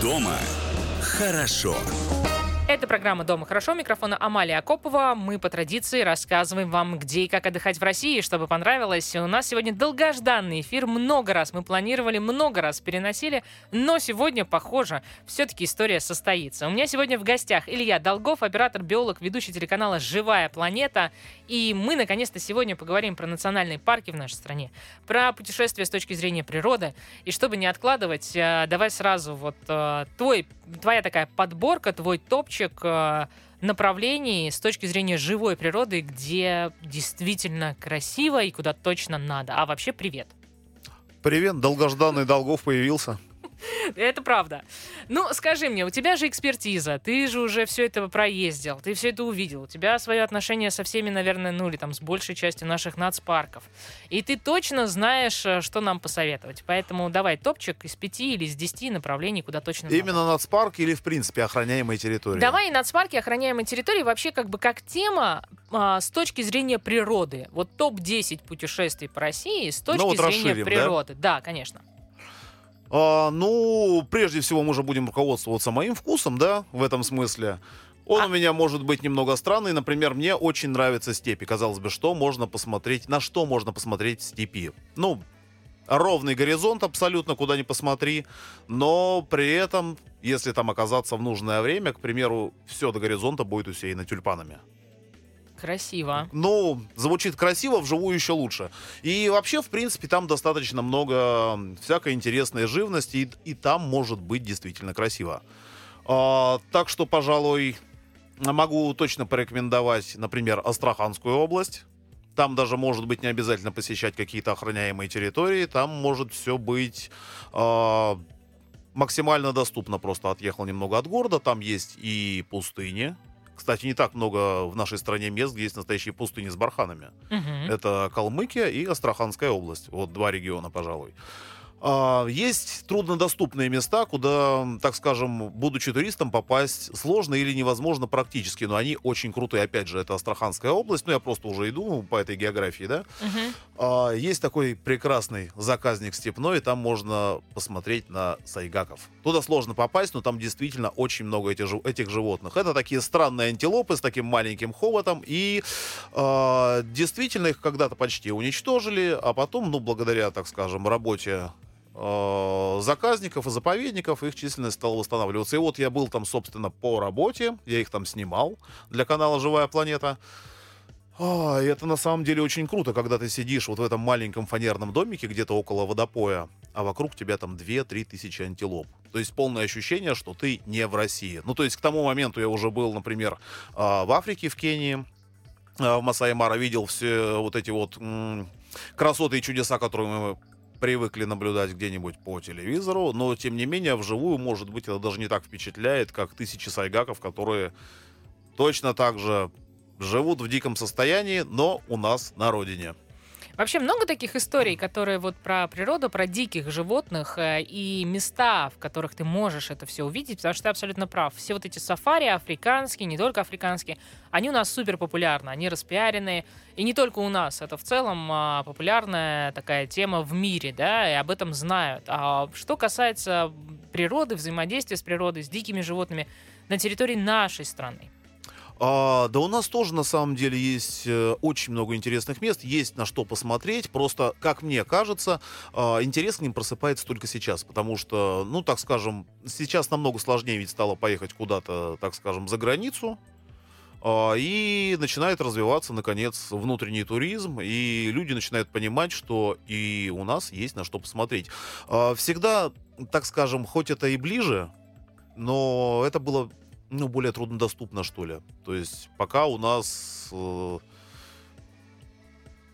Дома хорошо. Это программа «Дома хорошо». Микрофона Амалия Акопова. Мы по традиции рассказываем вам, где и как отдыхать в России, чтобы понравилось. У нас сегодня долгожданный эфир. Много раз мы планировали, много раз переносили. Но сегодня, похоже, все-таки история состоится. У меня сегодня в гостях Илья Долгов, оператор-биолог, ведущий телеканала «Живая планета». И мы, наконец-то, сегодня поговорим про национальные парки в нашей стране, про путешествия с точки зрения природы. И чтобы не откладывать, э, давай сразу вот э, твой, твоя такая подборка, твой топчик э, направлений с точки зрения живой природы, где действительно красиво и куда точно надо. А вообще привет. Привет, долгожданный Долгов появился. Это правда. Ну, скажи мне, у тебя же экспертиза, ты же уже все это проездил, ты все это увидел, у тебя свое отношение со всеми, наверное, ну или там с большей частью наших нацпарков. И ты точно знаешь, э, что нам посоветовать. Поэтому давай топчик из пяти или из десяти направлений, куда точно надо. Именно нацпарк или, в принципе, охраняемые территории? Давай и нацпарки, охраняемые территории, вообще как бы как тема а, с точки зрения природы. Вот топ-10 путешествий по России с точки Ну вот зрения расширим, да? природы. Да? конечно. А, ну, прежде всего, мы же будем руководствоваться моим вкусом, да, в этом смысле. Он А- у меня может быть немного странный. Например, мне очень нравятся степи. Казалось бы, что можно посмотреть, на что можно посмотреть степи. Ну, ровный горизонт абсолютно, куда ни посмотри. Но при этом, если там оказаться в нужное время, к примеру, все до горизонта будет усеяно тюльпанами. Красиво. Ну, звучит красиво, вживую еще лучше. И вообще, в принципе, там достаточно много всякой интересной живности, и, и там может быть действительно красиво. А, так что, пожалуй, могу точно порекомендовать, например, Астраханскую область. Там даже может быть не обязательно посещать какие-то охраняемые территории. Там может все быть а, максимально доступно. Просто отъехал немного от города. Там есть и пустыни. Кстати, не так много в нашей стране мест, где есть настоящие пустыни с барханами. Мгм. Это Калмыкия и Астраханская область. Вот два региона, пожалуй. А, Есть труднодоступные места, куда, так скажем, будучи туристом, попасть сложно или невозможно практически, но они очень крутые. Опять же, это Астраханская область, ну я просто уже иду по этой географии, да. А, Есть такой прекрасный заказник степной, там можно посмотреть на сайгаков. Туда сложно попасть, но там действительно очень много этих, этих животных. Это такие странные антилопы с таким маленьким хоботом, и а, действительно их когда-то почти уничтожили, а потом, ну, благодаря, так скажем, работе а, заказников и заповедников их численность стала восстанавливаться. И вот я был там, собственно, по работе, я их там снимал для канала «Живая планета». А, и это на самом деле очень круто, когда ты сидишь вот в этом маленьком фанерном домике где-то около водопоя, а вокруг тебя там 2-3 тысячи антилоп. То есть полное ощущение, что ты не в России. Ну, то есть к тому моменту я уже был, например, а, в Африке, в Кении, а, в Масаи-Мара, видел все вот эти вот красоты и чудеса, которые мы привыкли наблюдать где-нибудь по телевизору, но тем не менее вживую, может быть, это даже не так впечатляет, как тысячи сайгаков, которые точно так же живут в диком состоянии, но у нас на родине. Вообще много таких историй, которые вот про природу, про диких животных э, и места, в которых ты можешь это все увидеть, потому что ты абсолютно прав. Все вот эти сафари африканские, не только африканские, они у нас супер популярны, они распиарены. И не только у нас, это в целом а, популярная такая тема в мире, да, и об этом знают. А что касается природы, взаимодействия с природой, с дикими животными на территории нашей страны. А, да у нас тоже на самом деле есть э, очень много интересных мест, есть на что посмотреть. Просто, как мне кажется, а, интерес к ним просыпается только сейчас, потому что, ну, так скажем, сейчас намного сложнее ведь стало поехать куда-то, так скажем, за границу. А, И начинает развиваться, наконец, внутренний туризм, и люди начинают понимать, что и у нас есть на что посмотреть. А, Всегда, так скажем, хоть это и ближе, но это было ну, более труднодоступно, что ли. То есть пока у нас э,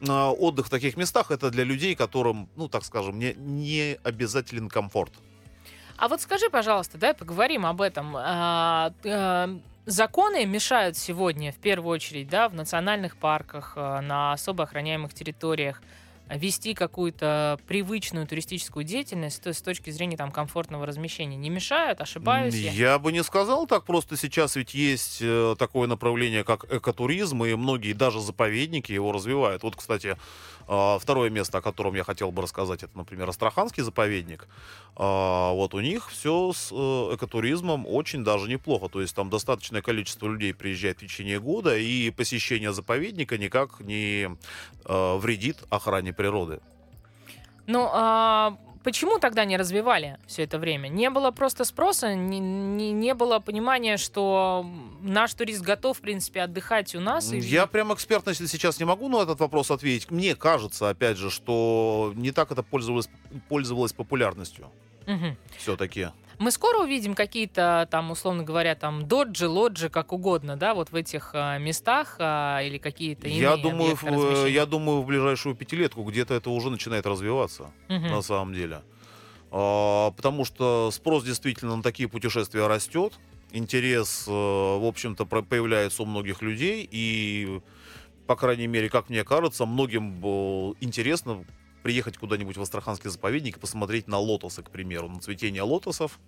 а, отдых в таких местах это для людей, которым, ну, так скажем, не, не обязателен комфорт. А вот скажи, пожалуйста, давай поговорим об этом. А, э, законы мешают сегодня, в первую очередь, да, в национальных парках, э, на особо охраняемых территориях вести какую-то привычную туристическую деятельность то с точки зрения там комфортного размещения? Не мешают? Ошибаюсь я? Я бы не сказал так, просто сейчас ведь есть э, такое направление, как экотуризм, и многие даже заповедники его развивают. Вот, кстати, а, второе место, о котором я хотел бы рассказать, это, например, Астраханский заповедник. А, Вот у них все с э, экотуризмом очень даже неплохо. То есть там достаточное количество людей приезжает в течение года, и посещение заповедника никак не э, вредит охране природы. Ну, а почему тогда не развивали все это время? Не было просто спроса, не, не, не было понимания, что наш турист готов, в принципе, отдыхать у нас. и- Я прям экспертно если сейчас не могу на этот вопрос ответить. Мне кажется, опять же, что не так это пользовалось, пользовалось популярностью Мгм. все-таки. Мы скоро увидим какие-то там, условно говоря, там доджи, лоджи, как угодно, да, вот в этих а, местах а, или какие-то иные Я думаю, в, размещения? я думаю, в ближайшую пятилетку где-то это уже начинает развиваться, Мгм. на самом деле. А, потому что спрос действительно на такие путешествия растет. Интерес, э, в общем-то, появляется у многих людей. И, по крайней мере, как мне кажется, многим э, интересно приехать куда-нибудь в Астраханский заповедник и посмотреть на лотосы, к примеру, на цветение лотосов.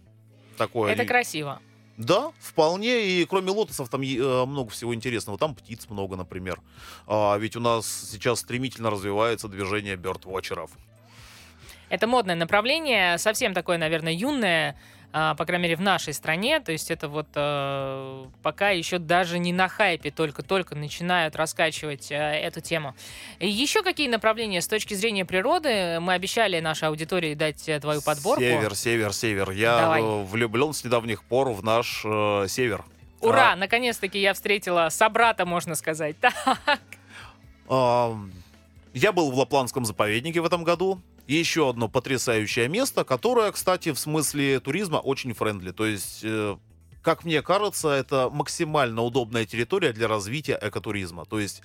Такое Это они- красиво. Да, вполне. И кроме лотосов там э, много всего интересного. Там птиц много, например. А, ведь у нас сейчас стремительно развивается движение бёрдвотчеров. Это модное направление, совсем такое, наверное, юное, по крайней мере, в нашей стране. То есть это вот э, пока еще даже не на хайпе, только-только начинают раскачивать э, эту тему. И еще какие направления с точки зрения природы? Мы обещали нашей аудитории дать э, твою подборку. Север, север, север. Я Давай. влюблен с недавних пор в наш э, север. Ура! Наконец-таки я встретила собрата, можно сказать. Так. А, я был в Лапландском заповеднике в этом году. Еще одно потрясающее место, которое, кстати, в смысле туризма очень friendly. То есть, э, как мне кажется, это максимально удобная территория для развития экотуризма. То есть,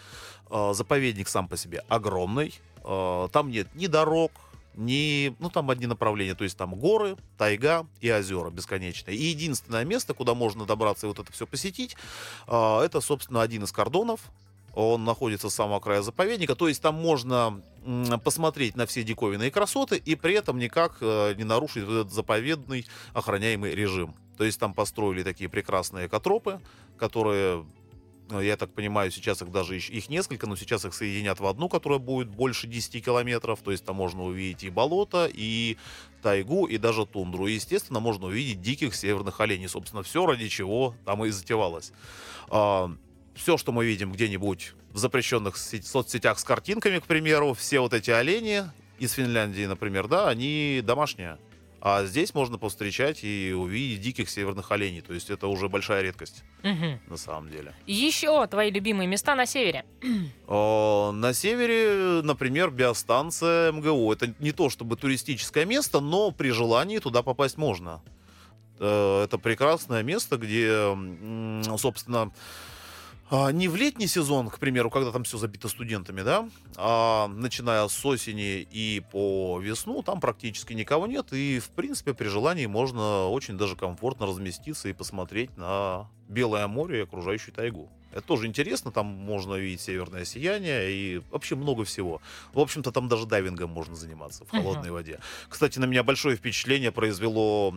э, заповедник сам по себе огромный. э, там нет ни дорог, ни... Ну, там одни направления. То есть, там горы, тайга и озера бесконечные. И единственное место, куда можно добраться и вот это все посетить, э, это, собственно, один из кордонов, он находится с самого края заповедника, то есть там можно посмотреть на все диковинные красоты и при этом никак э, не нарушить этот заповедный охраняемый режим. То есть там построили такие прекрасные экотропы, которые, э, я так понимаю, сейчас их даже их несколько, но сейчас их соединят в одну, которая будет больше 10 километров. То есть там можно увидеть и болото, и тайгу, и даже тундру. И, естественно, можно увидеть диких северных оленей. Собственно, все, ради чего там и затевалось. Все, что мы видим где-нибудь в запрещенных соцсетях с картинками, к примеру, все вот эти олени из Финляндии, например, да, они домашние. А здесь можно повстречать и увидеть диких северных оленей. То есть это уже большая редкость, Мгм. на самом деле. Еще твои любимые места на севере. О, На севере, например, биостанция МГУ. Это не то чтобы туристическое место, но при желании туда попасть можно. Э, Это прекрасное место, где, собственно, не в летний сезон, к примеру, когда там все забито студентами, да, а начиная с осени и по весну, там практически никого нет, и, в принципе, при желании можно очень даже комфортно разместиться и посмотреть на Белое море и окружающую тайгу. Это тоже интересно, там можно увидеть северное сияние и вообще много всего. В общем-то, там даже дайвингом можно заниматься в холодной воде. Кстати, на меня большое впечатление произвело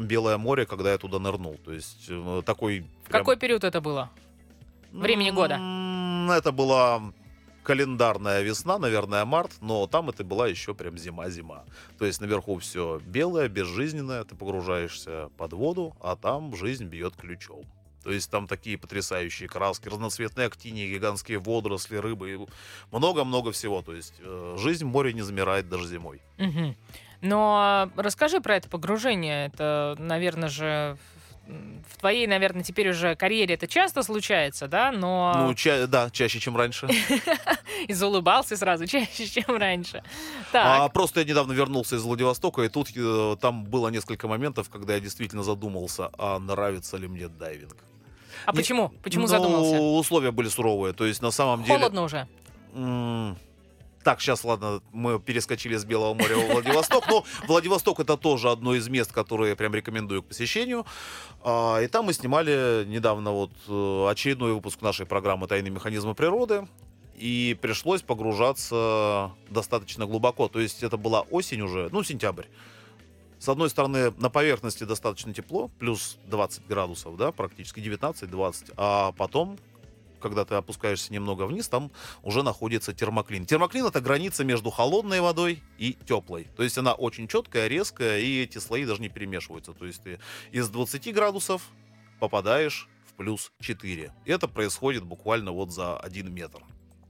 Белое море, когда я туда нырнул. То есть э, такой... В какой период это было? Времени года? Это была календарная весна, наверное, март, но там это была еще прям зима-зима. То есть наверху все белое, безжизненное, ты погружаешься под воду, а там жизнь бьет ключом. То есть там такие потрясающие краски, разноцветные актинии, гигантские водоросли, рыбы, и много-много всего. То есть э, жизнь в море не замирает даже зимой. Мгм. Но расскажи про это погружение. Это, наверное же, в твоей, наверное, теперь уже карьере это часто случается, да? Но Ну, ча- да, чаще, чем раньше. и заулыбался сразу чаще, чем раньше. А Так, просто я недавно вернулся из Владивостока, и тут э, там было несколько моментов, когда я действительно задумался, а нравится ли мне дайвинг. а не- почему? Почему Ну, задумался? условия были суровые. То есть, на самом деле... Холодно уже. Так, сейчас, ладно, мы перескочили с Белого моря в Владивосток. Но Владивосток это тоже одно из мест, которые я прям рекомендую к посещению. А, И там мы снимали недавно вот э, очередной выпуск нашей программы «Тайные механизмы природы». и пришлось погружаться достаточно глубоко. То есть это была осень уже, ну, сентябрь. С одной стороны, на поверхности достаточно тепло, плюс 20 градусов, да, практически 19-20, а потом когда ты опускаешься немного вниз, там уже находится термоклин. Термоклин это граница между холодной водой и теплой. То есть она очень четкая, резкая, и эти слои даже не перемешиваются. То есть ты из 20 градусов попадаешь в плюс 4. Это происходит буквально вот за 1 метр.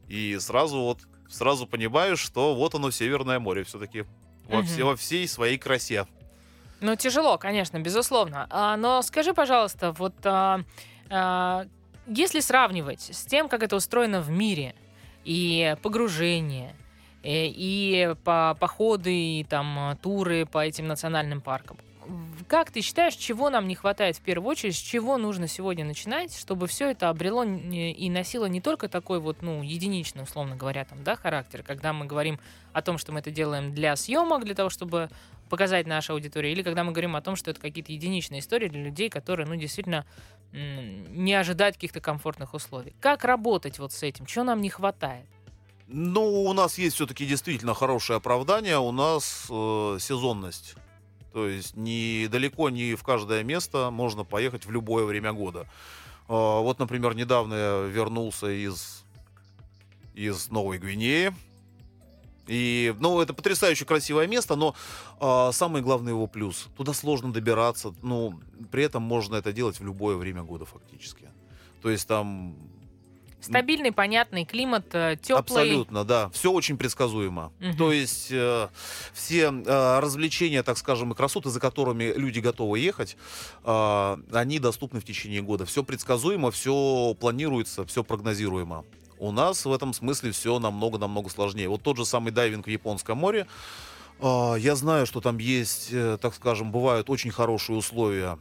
И сразу вот сразу понимаешь, что вот оно Северное море все-таки во, Мгм. все- во всей своей красе. Ну, тяжело, конечно, безусловно. А, но скажи, пожалуйста, вот а, а, если сравнивать с тем, как это устроено в мире, и погружение, э, и по походы, и там а, туры по этим национальным паркам, как ты считаешь, чего нам не хватает в первую очередь, с чего нужно сегодня начинать, чтобы все это обрело не- и носило не только такой вот, ну, единичный, условно говоря, там, да, характер, когда мы говорим о том, что мы это делаем для съемок, для того, чтобы показать нашей аудитории, или когда мы говорим о том, что это какие-то единичные истории для людей, которые, ну, действительно не ожидают каких-то комфортных условий. Как работать вот с этим? Чего нам не хватает? Ну, у нас есть все-таки действительно хорошее оправдание, у нас э, сезонность. То есть не далеко не в каждое место можно поехать в любое время года. А, вот, например, недавно я вернулся из, из Новой Гвинеи. И, ну, это потрясающе красивое место, но а, самый главный его плюс. Туда сложно добираться, ну, при этом можно это делать в любое время года фактически. То есть там Стабильный, понятный климат, теплый. Абсолютно, да. Все очень предсказуемо. Мгм. То есть э, все э, развлечения, так скажем, и красоты, за которыми люди готовы ехать, э, они доступны в течение года. Все предсказуемо, все планируется, все прогнозируемо. У нас в этом смысле все намного-намного сложнее. Вот тот же самый дайвинг в Японском море. э, я знаю, что там есть, э, так скажем, бывают очень хорошие условия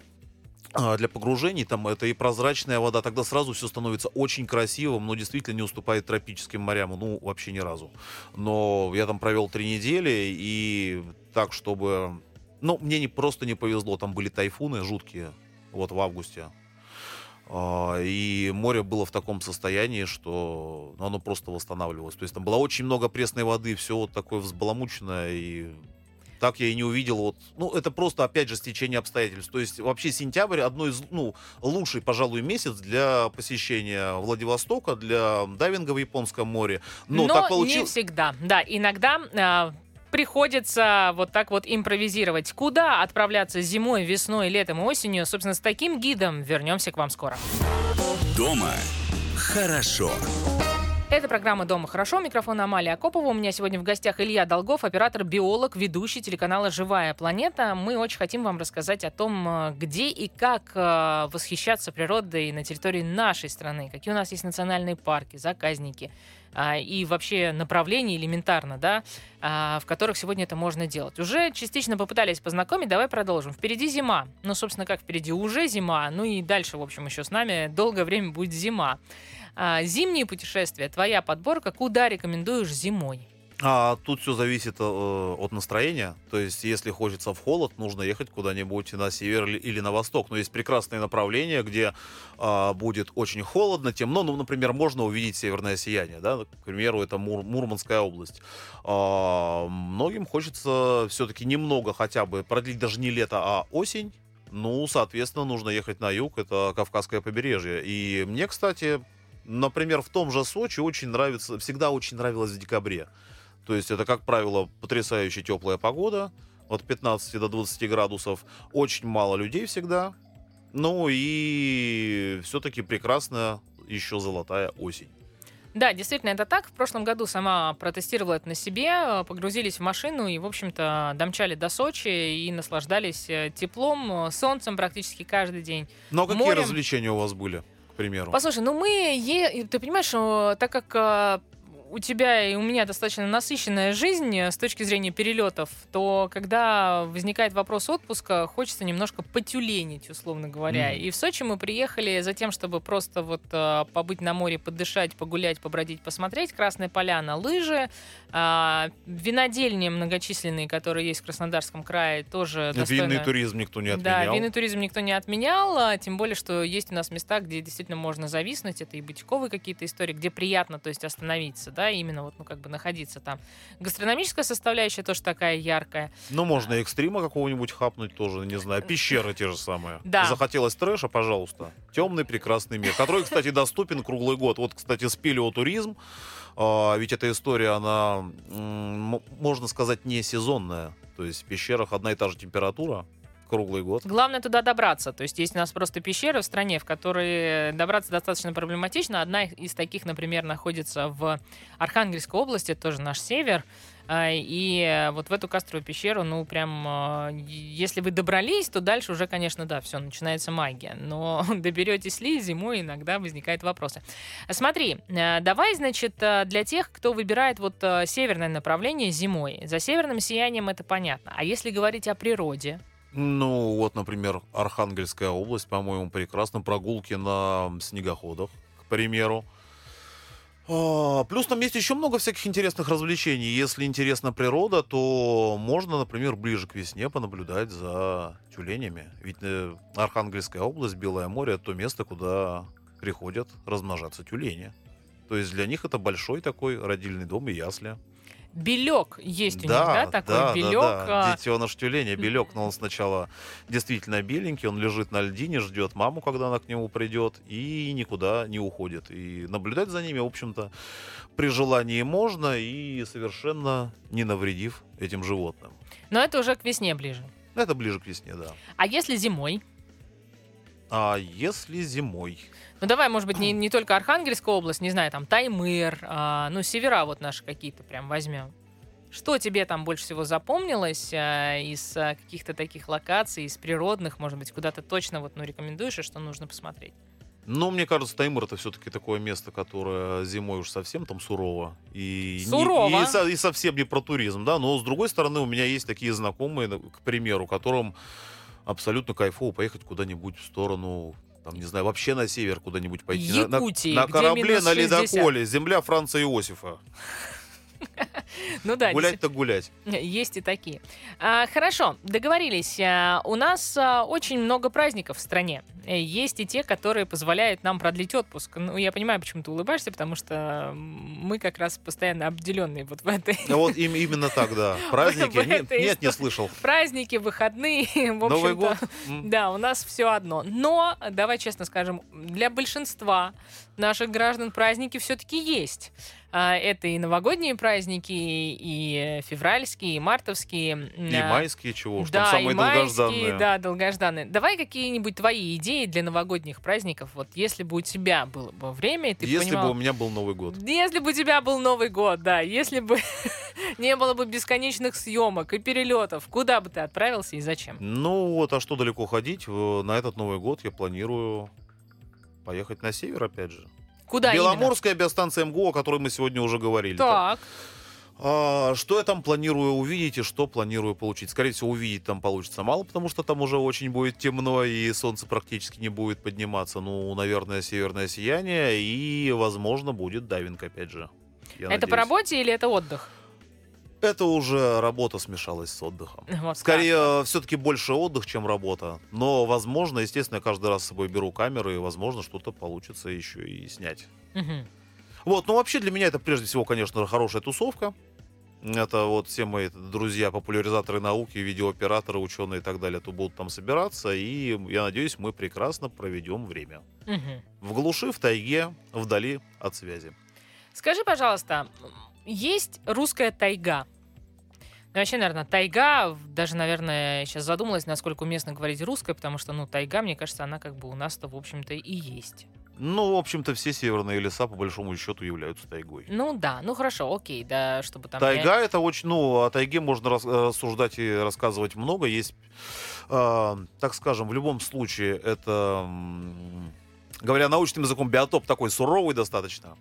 а, для погружений, там это и прозрачная вода, тогда сразу все становится очень красивым, но действительно не уступает тропическим морям, ну, вообще ни разу. Но я там провел три недели, и так, чтобы... Ну, мне не, просто не повезло, там были тайфуны жуткие, вот в августе. А, И море было в таком состоянии, что ну, оно просто восстанавливалось. То есть там было очень много пресной воды, все вот такое взбаламученное, и так я и не увидел вот, ну это просто опять же стечение обстоятельств. То есть вообще сентябрь одно из ну лучший, пожалуй, месяц для посещения Владивостока, для дайвинга в Японском море. Но, так не получилось. всегда. Да, иногда а, приходится вот так вот импровизировать. Куда отправляться зимой, весной, летом и осенью? Собственно, с таким гидом вернемся к вам скоро. Дома хорошо. Это программа «Дома хорошо». Микрофон Амалия Акопова. У меня сегодня в гостях Илья Долгов, оператор-биолог, ведущий телеканала «Живая планета». Мы очень хотим вам рассказать о том, э, где и как э, восхищаться природой на территории нашей страны. Какие у нас есть национальные парки, заказники а, и вообще направления элементарно, да, а, в которых сегодня это можно делать. Уже частично попытались познакомить, давай продолжим. Впереди зима. Ну, собственно, как впереди уже зима, ну и дальше, в общем, еще с нами долгое время будет зима. А, зимние путешествия, твоя подборка, куда рекомендуешь зимой? А тут все зависит э, от настроения. То есть, если хочется в холод, нужно ехать куда-нибудь на север или, на восток. Но есть прекрасные направления, где а, будет очень холодно, темно. Ну, например, можно увидеть северное сияние. Да? К примеру, это Мур- Мурманская область. А, многим хочется все-таки немного хотя бы продлить даже не лето, а осень. Ну, соответственно, нужно ехать на юг, это Кавказское побережье. И мне, кстати, например, в том же Сочи очень нравится, всегда очень нравилось в декабре. То есть это, как правило, потрясающе теплая погода, от 15 до 20 градусов, очень мало людей всегда. Ну и все-таки прекрасная еще золотая осень. Да, действительно, это так. В прошлом году сама протестировала это на себе, погрузились в машину и, в общем-то, домчали до Сочи и наслаждались э, теплом, э, солнцем практически каждый день. Но какие Морем. развлечения у вас были, примеру? Послушай, ну мы, е- ты понимаешь, что так как э, у тебя и у меня достаточно насыщенная жизнь э, с точки зрения перелетов, то когда возникает вопрос отпуска, хочется немножко потюленить, условно говоря. Мгм. И в Сочи мы приехали за тем, чтобы просто вот э, побыть на море, подышать, погулять, побродить, посмотреть. Красная поляна, лыжи, а, винодельни многочисленные, которые есть в Краснодарском крае, тоже достойно... Винный туризм никто не Да, отменял. винный туризм никто не отменял, а, тем более, что есть у нас места, где действительно можно зависнуть, это и бутиковые какие-то истории, где приятно, то есть остановиться, да, именно вот, ну, как бы находиться там. Гастрономическая составляющая тоже такая яркая. Ну, можно экстрима какого-нибудь хапнуть тоже, не знаю. Пещеры те же самые. Да. Захотелось трэша, пожалуйста. Темный прекрасный мир, который, кстати, доступен круглый год. Вот, кстати, спелеотуризм. а, Ведь эта история, она, можно сказать, не сезонная. То есть в пещерах одна и та же температура круглый год. Главное туда добраться. То есть есть у нас просто пещеры в стране, в которые добраться достаточно проблематично. Одна из таких, например, находится в Архангельской области, тоже наш север. А, И вот в эту кастровую пещеру, ну, прям, а, если вы добрались, то дальше уже, конечно, да, все, начинается магия. Но доберетесь ли зимой, иногда возникают вопросы. Смотри, э, давай, значит, для тех, кто выбирает вот северное направление зимой, за северным сиянием это понятно. А если говорить о природе, Ну, вот, например, Архангельская область, по-моему, прекрасно. Прогулки на снегоходах, к примеру. А, Плюс там есть еще много всяких интересных развлечений. Если интересна природа, то можно, например, ближе к весне понаблюдать за тюленями. Ведь э, Архангельская область, Белое море — это то место, куда приходят размножаться тюлени. То есть для них это большой такой родильный дом и ясли. Белек есть у них, да, такой белек. Да, а, Детеныш тюленя, белек, но он сначала действительно беленький, он лежит на льдине, ждет маму, когда она к нему придет, и никуда не уходит. И наблюдать за ними, в общем-то, при желании можно, и совершенно не навредив этим животным. Но это уже к весне ближе. Это ближе к весне, да. А если зимой? А если зимой? Ну давай, может быть, не, не только Архангельская область, не знаю, там Таймыр, а, ну севера вот наши какие-то прям возьмем. Что тебе там больше всего запомнилось а, из а, каких-то таких локаций, из природных, может быть, куда ты точно вот, ну, рекомендуешь и что нужно посмотреть? Ну, мне кажется, Таймыр это все-таки такое место, которое зимой уж совсем там сурово. И, не- Сурово? и, со- и совсем не про туризм, да. Но с другой стороны, у меня есть такие знакомые, к примеру, которым абсолютно кайфово поехать куда-нибудь в сторону, там, не знаю, вообще на север куда-нибудь пойти. На- на- Якутии, на, где корабле, на 60. ледоколе. Земля Франца Иосифа. Ну да, гулять так гулять. Есть и такие. А, хорошо, договорились. А, у нас а, очень много праздников в стране. Э, Есть и те, которые позволяют нам продлить отпуск. Ну, я понимаю, почему ты улыбаешься, потому что мы как раз постоянно обделенные вот в этой А Вот им, именно так, да. Праздники. Нет, нет, не слышал. праздники, выходные. В Новый общем-то, год. Да, у нас все одно. Но, давай честно скажем, для большинства наших граждан праздники все-таки есть. А, Это и новогодние праздники, и февральские, и мартовские. И А, майские чего уж, да, там самые и майские, долгожданные. да, долгожданные. Давай какие-нибудь твои идеи для новогодних праздников. Вот если бы у тебя было бы время, и ты Если понимал... бы у меня был Новый год. Если бы у тебя был Новый год, да, если бы не было бы бесконечных съемок и перелетов, куда бы ты отправился и зачем? Ну вот, а что далеко ходить? На этот Новый год я планирую поехать на север, опять же. Куда именно? Беломорская биостанция МГУ, о которой мы сегодня уже говорили. Так, А, что я там планирую увидеть и что планирую получить? Скорее всего, увидеть там получится мало, потому что там уже очень будет темно и солнце практически не будет подниматься. Ну, наверное, северное сияние и, возможно, будет дайвинг, опять же. Это по надеюсь. работе или это отдых? Это уже работа смешалась с отдыхом. Вот Скорее, все-таки больше отдых, чем работа. Но, возможно, естественно, я каждый раз с собой беру камеры, и, возможно, что-то получится еще и снять. Мгм. Вот, ну вообще для меня это прежде всего, конечно, хорошая тусовка. Это вот все мои друзья, популяризаторы науки, видеооператоры, ученые и так далее, то будут там собираться, и я надеюсь, мы прекрасно проведем время. Мгм. В глуши, в тайге, вдали от связи. Скажи, пожалуйста, есть русская тайга? Ну, вообще, наверное, тайга, даже, наверное, сейчас задумалась, насколько уместно говорить русская, потому что, ну, тайга, мне кажется, она как бы у нас-то, в общем-то, и есть. Ну, в общем-то, все северные леса, по большому счету, являются тайгой. Ну да, ну хорошо, окей, да, чтобы там... Тайга это очень, ну, о тайге можно рас- рассуждать и рассказывать много. Есть, э, так скажем, в любом случае, это, говоря научным языком, биотоп такой суровый достаточно.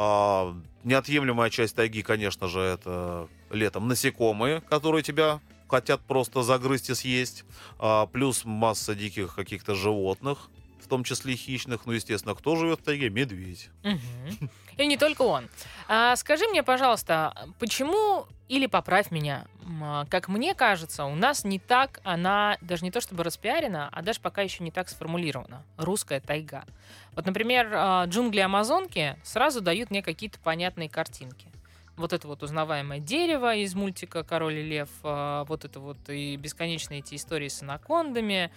А, неотъемлемая часть тайги, конечно же, это летом насекомые, которые тебя хотят просто загрызть и съесть. А, плюс масса диких каких-то животных, в том числе хищных. Ну, естественно, кто живет в тайге? Медведь. Мгм. И не только он. А, скажи мне, пожалуйста, почему, или поправь меня, а, как мне кажется, у нас не так она, даже не то чтобы распиарена, а даже пока еще не так сформулирована. Русская тайга. Вот, например, а, джунгли Амазонки сразу дают мне какие-то понятные картинки. Вот это вот узнаваемое дерево из мультика «Король и лев», а, вот это вот и бесконечные эти истории с анакондами,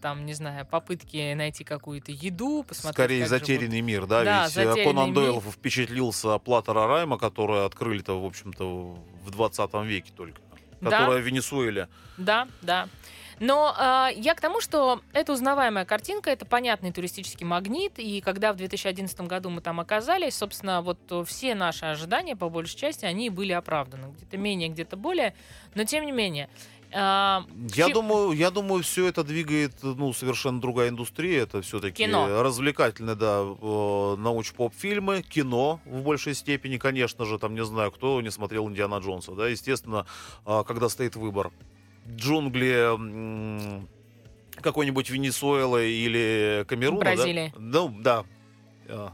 там, не знаю, попытки найти какую-то еду, посмотреть, Скорее, как живут затерянный мир, да? Да, Ведь э, затерянный Конан мир. Дойл впечатлился Платера Райма, которые открыли-то, в общем-то, в 20 веке только. Да. Которая в Венесуэле. Да, да. Но а, я к тому, что это узнаваемая картинка, это понятный туристический магнит, и когда в 2011 году мы там оказались, собственно, вот э, все наши ожидания, по большей части, они были оправданы. Где-то менее, где-то более, но тем не менее. А, Я Чи- думаю, я думаю, все это двигает, ну, совершенно другая индустрия. Это все-таки Кино. развлекательные, да, э, науч-поп-фильмы, кино в большей степени, конечно же, там, не знаю, кто не смотрел Индиана Джонса, да, естественно, а, когда стоит выбор. Джунгли какой-нибудь Венесуэлы или Камеруна, да? Бразилии. Ну, да. А,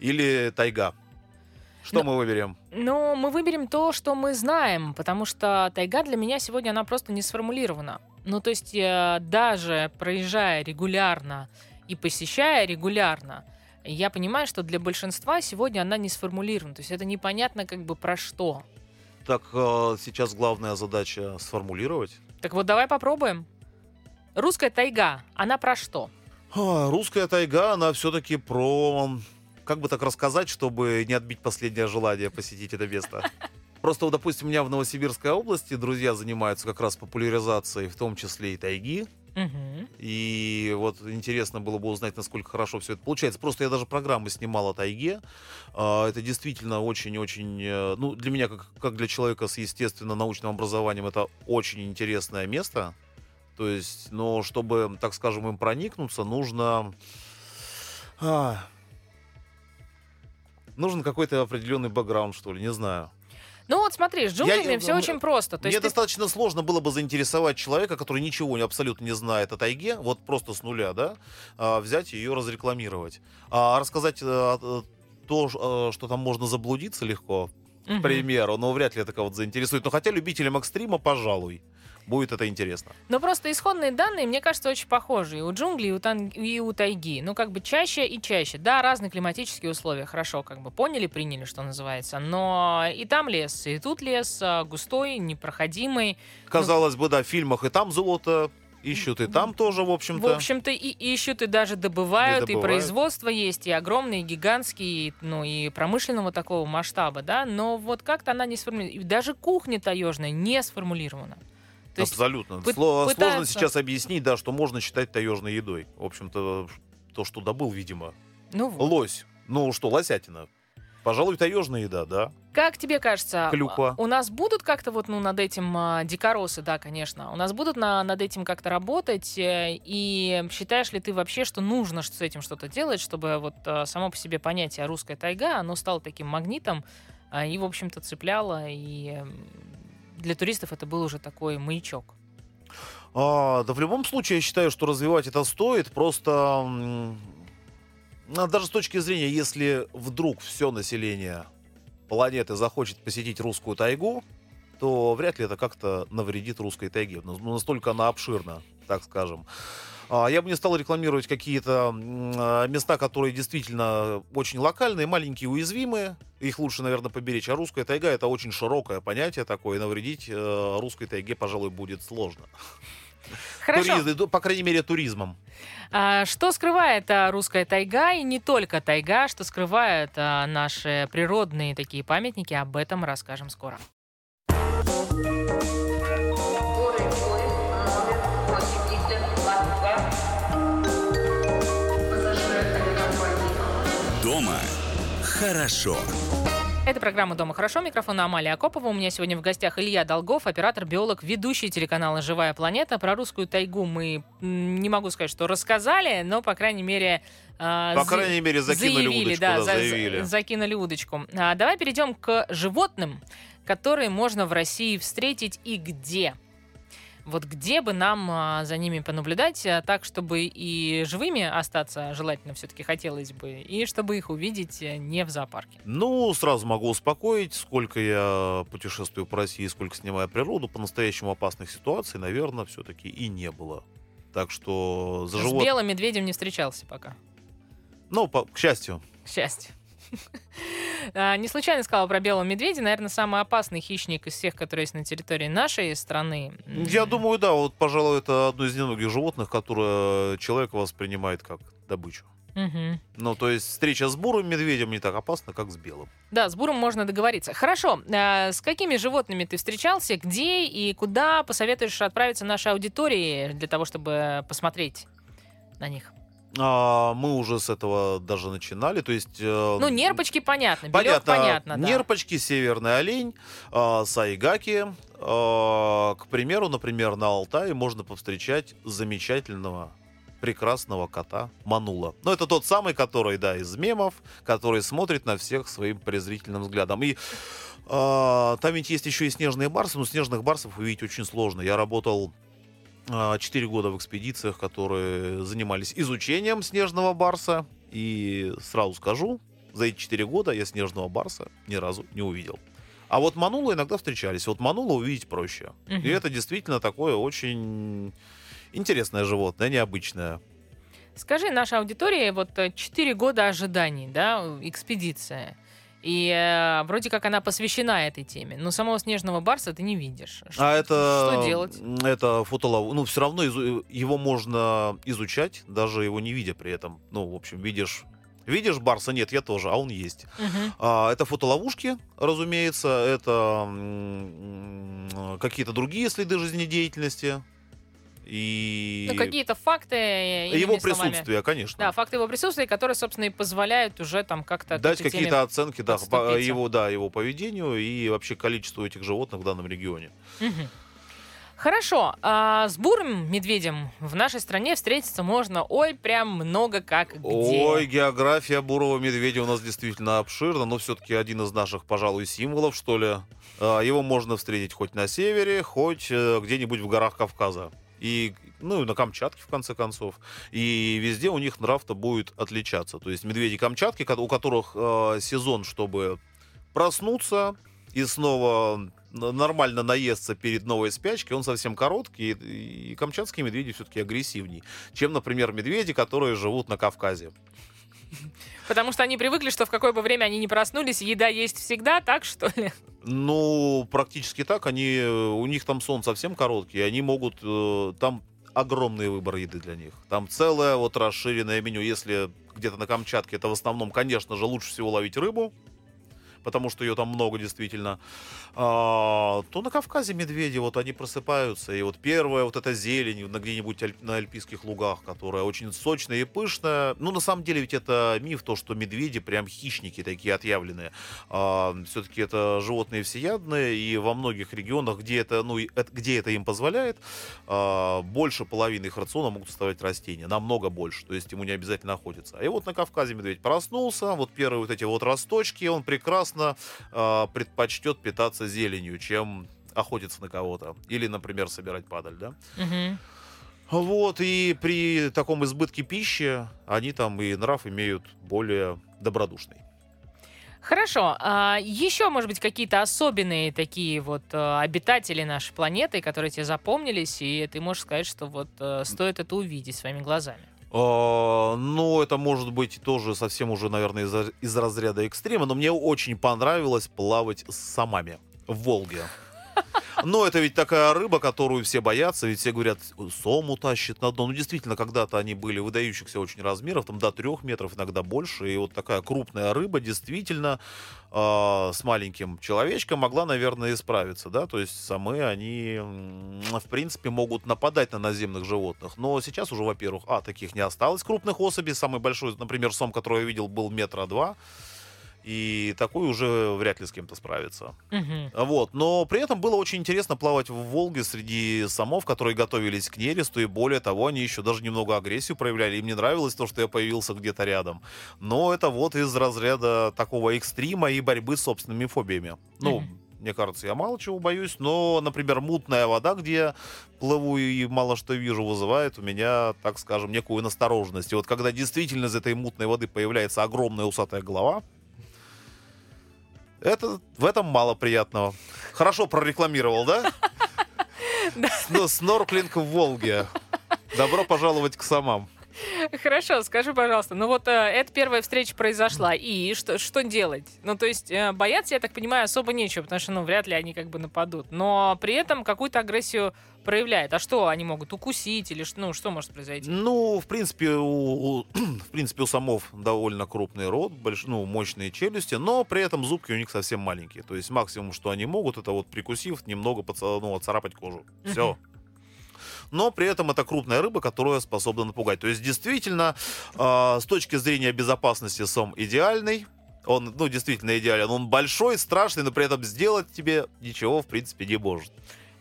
Или тайга. Что Ну, мы выберем? Но мы выберем то, что мы знаем, потому что тайга для меня сегодня она просто не сформулирована. Ну, то есть э, даже проезжая регулярно и посещая регулярно, я понимаю, что для большинства сегодня она не сформулирована. То есть это непонятно как бы про что. Так, э, сейчас главная задача сформулировать. Так вот, давай попробуем. Русская тайга, она про что? А, Русская тайга, она все-таки про... Как бы так рассказать, чтобы не отбить последнее желание посетить это место? Просто, допустим, у меня в Новосибирской области друзья занимаются как раз популяризацией, в том числе и тайги. И вот интересно было бы узнать, насколько хорошо все это получается. Просто я даже программы снимал о тайге. А, Это действительно очень-очень... э, Ну, для меня, как, как для человека с естественно научным образованием, это очень интересное место. То есть, но чтобы, так скажем, им проникнуться, нужно... а, нужен какой-то определенный бэкграунд, что ли, не знаю. Ну вот смотри, с джунглями Я- все м- очень просто. То Мне есть ты- достаточно сложно было бы заинтересовать человека, который ничего абсолютно не знает о тайге, вот просто с нуля, да, а, взять и ее разрекламировать. А рассказать э, то, э, что там можно заблудиться легко, к примеру, но вряд ли это кого-то заинтересует. Но хотя любителям экстрима, пожалуй, будет это интересно. Но просто исходные данные, мне кажется, очень похожи и у джунглей, и у, тан- и у тайги. Ну, как бы чаще и чаще. Да, разные климатические условия, хорошо, как бы поняли, приняли, что называется. Но и там лес, и тут лес а, густой, непроходимый. Казалось бы, да, в фильмах и там золото ищут, и там тоже, в В общем-то. общем-то, и ищут, и даже добывают, И и, добывают. производство есть, и огромные, и гигантские, и, ну, и промышленного такого масштаба, да, но вот как-то она не сформулирована. И даже кухня таежная не сформулирована. То Абсолютно. пы- Сло- Сложно пытаются- сейчас объяснить, да, что можно считать таежной едой. В общем-то, то, что добыл, видимо. Ну вот. Лось. Ну что, лосятина. Пожалуй, таежная еда, да. Как тебе кажется, Клюква. у нас будут как-то вот ну, над этим а, дикоросы, да, конечно, у нас будут на, над этим как-то работать, э, и считаешь ли ты вообще, что нужно с этим что-то делать, чтобы вот а, само по себе понятие русская тайга, оно стало таким магнитом а, и, в общем-то, цепляло, и для туристов это был уже такой маячок. А, да в любом случае, я считаю, что развивать это стоит. Просто даже с точки зрения, если вдруг все население планеты захочет посетить русскую тайгу, то вряд ли это как-то навредит русской тайге. Ну, Настолько она обширна, так скажем. А, Я бы не стал рекламировать какие-то а, места, которые действительно очень локальные, маленькие, уязвимые. Их лучше, наверное, поберечь. А русская тайга это очень широкое понятие такое. И навредить э, русской тайге, пожалуй, будет сложно. Хорошо. Туриз- ну, по крайней мере, туризмом. А, что скрывает а, русская тайга, и не только тайга, что скрывают а, наши природные такие памятники, об этом расскажем скоро. Дома хорошо. Это программа «Дома хорошо». Микрофон Амалия Акопова. У меня сегодня в гостях Илья Долгов, оператор-биолог, ведущий телеканала «Живая планета». Про русскую тайгу мы, не могу сказать, что рассказали, но, по крайней мере, а, По за- крайней мере, закинули заявили, удочку, да, да, за- за- заявили. закинули удочку. А, давай перейдем к животным, которые можно в России встретить и где. Вот где бы нам а, за ними понаблюдать, а, так, чтобы и живыми остаться желательно все-таки хотелось бы, и чтобы их увидеть э, не в зоопарке. Ну, сразу могу успокоить, сколько я путешествую по России, сколько снимаю природу, по-настоящему опасных ситуаций, наверное, все-таки и не было. Так что за С живот... белым медведем не встречался пока, Ну, по- к счастью. к счастью. А, Не случайно сказала про белого медведя. Наверное, самый опасный хищник из всех, которые есть на территории нашей страны. Я думаю, да, вот, пожалуй, это одно из немногих животных, которое человек воспринимает как добычу. мгм. Ну, то есть встреча с бурым медведем не так опасна, как с белым. Да, с буром можно договориться. Хорошо, а, с какими животными ты встречался, где и куда посоветуешь отправиться нашей аудитории для того, чтобы посмотреть на них? А, мы уже с этого даже начинали, то есть... э, Ну, нерпочки понятно, Понятно, понятно, да. нерпочки, северный олень, а, сайгаки. А, К примеру, например, на Алтае можно повстречать замечательного прекрасного кота Манула. Ну, это тот самый, который, да, из мемов, который смотрит на всех своим презрительным взглядом. И а, там ведь есть еще и снежные барсы, но снежных барсов увидеть очень сложно. Я работал 4 года в экспедициях, которые занимались изучением снежного барса. И сразу скажу, за эти 4 года я снежного барса ни разу не увидел. А вот манула иногда встречались. Вот манула увидеть проще. Мгм. И это действительно такое очень интересное животное, необычное. Скажи нашей аудитории, вот 4 года ожиданий, да, экспедиция. И э, вроде как она посвящена этой теме. Но самого снежного барса ты не видишь. Ш- А это... Что делать? Это фотолов... Ну, все равно изу- его можно изучать, даже его не видя при этом. Ну, в общем, видишь... Видишь барса? Нет, я тоже, а он есть. Мгм. А, это фотоловушки, разумеется, это м, м, какие-то другие следы жизнедеятельности. И Ну, какие-то факты. э, его словами. присутствие, конечно. Да, факты его присутствия, которые, собственно, и позволяют уже там как-то... Дать какие-то оценки да, его, да, его поведению и вообще количеству этих животных в данном регионе. Хорошо, а с бурым медведем в нашей стране встретиться можно, ой, прям много как где. Ой, география бурого медведя у нас действительно обширна, но все-таки один из наших, пожалуй, символов, что ли. А, Его можно встретить хоть на севере, хоть э, где-нибудь в горах Кавказа. И, ну, и на Камчатке, в конце концов. И везде у них нрав-то будет отличаться. То есть медведи Камчатки, у которых э, сезон, чтобы проснуться и снова нормально наесться перед новой спячкой, он совсем короткий, и, и камчатские медведи все-таки агрессивнее, чем, например, медведи, которые живут на Кавказе. Потому что они привыкли, что в какое бы время они не проснулись, еда есть всегда, так что ли? Ну, практически так. Они, э, у них там сон совсем короткий, они могут... э, Там огромный выбор еды для них. Там целое вот расширенное меню. Если где-то на Камчатке, это в основном, конечно же, лучше всего ловить рыбу, потому что ее там много действительно, а, то на Кавказе медведи, вот они просыпаются, и вот первая вот эта зелень на где-нибудь альп- на альпийских лугах, которая очень сочная и пышная, ну, на самом деле ведь это миф, то, что медведи прям хищники такие отъявленные. все-таки это животные всеядные, и во многих регионах, где это, ну, где это им позволяет, а, больше половины их рациона могут составлять растения, намного больше, то есть ему не обязательно охотиться. И вот на Кавказе медведь проснулся, вот первые вот эти вот росточки, он прекрасно а, предпочтет питаться зеленью, чем охотиться на кого-то. Или, например, собирать падаль, да? Мгм. Вот, и при таком избытке пищи они там и нрав имеют более добродушный. Хорошо. А еще, может быть, какие-то особенные такие вот э, обитатели нашей планеты, которые тебе запомнились, и ты можешь сказать, что вот э, стоит это увидеть своими глазами. А, Ну, это может быть тоже совсем уже, наверное, из, из разряда экстрима, но мне очень понравилось плавать с самами в Волге. Но это ведь такая рыба, которую все боятся, ведь все говорят, сому тащит на дно. Ну, действительно, когда-то они были выдающихся очень размеров, там до трех метров, иногда больше. И вот такая крупная рыба действительно а, с маленьким человечком могла, наверное, исправиться, да, то есть самы они, в принципе, могут нападать на наземных животных, но сейчас уже, во-первых, а, таких не осталось крупных особей, самый большой, например, сом, который я видел, был метра два, И такой уже вряд ли с кем-то справится. Мгм. Вот. Но при этом было очень интересно плавать в Волге среди самов, которые готовились к нересту, и более того, они еще даже немного агрессию проявляли. Им не нравилось то, что я появился где-то рядом. Но это вот из разряда такого экстрима и борьбы с собственными фобиями. Ну, Мгм. мне кажется, я мало чего боюсь, но, например, мутная вода, где я плыву и мало что вижу, вызывает у меня, так скажем, некую настороженность. И вот когда действительно из этой мутной воды появляется огромная усатая голова, это, в этом мало приятного. Хорошо прорекламировал, да? Сно- Снорклинг в Волге. Добро пожаловать к самам. Хорошо, скажи, пожалуйста, ну вот э, эта первая встреча произошла, и что, что делать? Ну, то есть э, бояться, я так понимаю, особо нечего, потому что, ну, вряд ли они как бы нападут. Но при этом какую-то агрессию проявляет. А что, они могут укусить или что, ну, что может произойти? Ну, в принципе, у, у- в принципе, у самов довольно крупный рот, больш, ну, мощные челюсти, но при этом зубки у них совсем маленькие. То есть максимум, что они могут, это вот прикусив, немного поца- ну, царапать кожу. Все. Но при этом это крупная рыба, которая способна напугать. То есть действительно, а, с точки зрения безопасности сом идеальный. Он, ну, действительно идеален. Он большой, страшный, но при этом сделать тебе ничего, в принципе, не может.